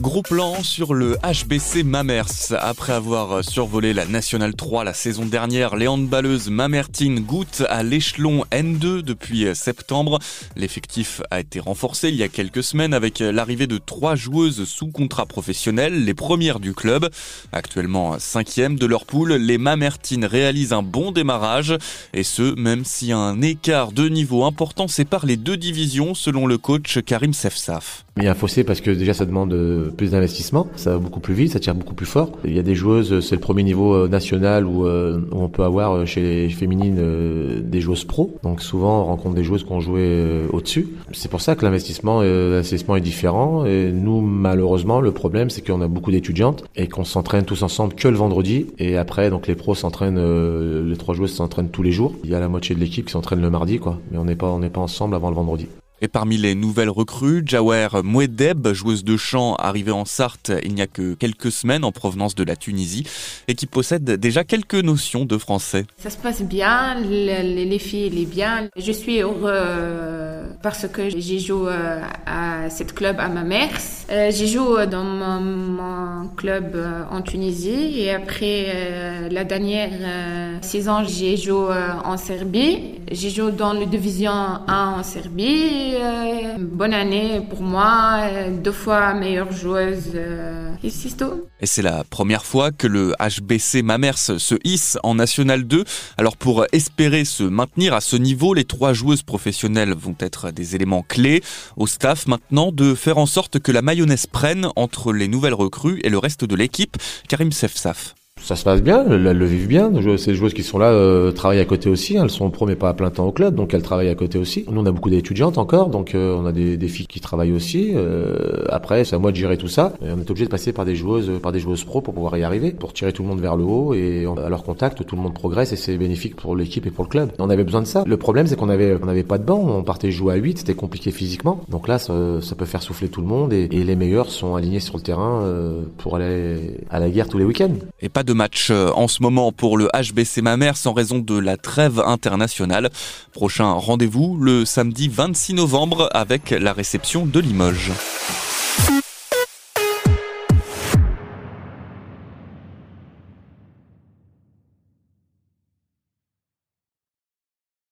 Gros plan sur le HBC Mamers. Après avoir survolé la Nationale 3 la saison dernière, les handballeuses Mamertine goûtent à l'échelon N2 depuis septembre. L'effectif a été renforcé il y a quelques semaines avec l'arrivée de trois joueuses sous contrat professionnel, les premières du club. Actuellement cinquième de leur poule, les Mamertines réalisent un bon démarrage et ce, même si un écart de niveau important sépare les deux divisions selon le coach Karim Sefsaf. Il y a un fossé parce que déjà ça demande plus d'investissement, ça va beaucoup plus vite, ça tire beaucoup plus fort. Il y a des joueuses, c'est le premier niveau euh, national où, euh, où on peut avoir euh, chez les féminines des joueuses pro. Donc souvent on rencontre des joueuses qui ont joué au-dessus. C'est pour ça que l'investissement, l'investissement est différent. Et nous malheureusement le problème c'est qu'on a beaucoup d'étudiantes et qu'on s'entraîne tous ensemble que le vendredi. Et après donc les pros s'entraînent, les trois joueuses s'entraînent tous les jours. Il y a la moitié de l'équipe qui s'entraîne le mardi quoi. Mais on n'est pas on n'est pas ensemble avant le vendredi. Et parmi les nouvelles recrues, Jawer Mouedeb, joueuse de chant arrivée en Sarthe il n'y a que quelques semaines en provenance de la Tunisie et qui possède déjà quelques notions de français. Ça se passe bien, les, filles, les bien. Je suis heureux euh, parce que j'ai joué euh, à cette club à ma mère. Euh, j'ai joué dans mon, club en Tunisie et après la dernière saison, j'ai joué en Serbie. J'ai joué dans la division 1 en Serbie euh, bonne année pour moi, euh, deux fois meilleure joueuse euh, ici. Et c'est la première fois que le HBC Mamers se hisse en National 2. Alors pour espérer se maintenir à ce niveau, les trois joueuses professionnelles vont être des éléments clés au staff maintenant de faire en sorte que la mayonnaise prenne entre les nouvelles recrues et le reste de l'équipe. Karim Sefsaf ça se passe bien, elles le vivent bien. Ces joueuses qui sont là euh, travaillent à côté aussi. Elles sont mais pas à plein temps au club, donc elles travaillent à côté aussi. Nous on a beaucoup d'étudiantes encore, donc euh, on a des, des, filles qui travaillent aussi. Euh, après c'est à moi de gérer tout ça. Et on est obligé de passer par des joueuses, par des joueuses pro pour pouvoir y arriver, pour tirer tout le monde vers le haut et à leur contact tout le monde progresse et c'est bénéfique pour l'équipe et pour le club. On avait besoin de ça. Le problème c'est qu'on avait on n'avait pas de banc, on partait jouer à 8, c'était compliqué physiquement. Donc là ça, ça, peut faire souffler tout le monde et, les meilleurs sont alignés sur le terrain pour aller à la guerre tous les week-ends. Match en en ce moment pour le HBC Mamers en raison de la trêve internationale. Prochain rendez-vous le samedi 26 novembre avec la réception de Limoges.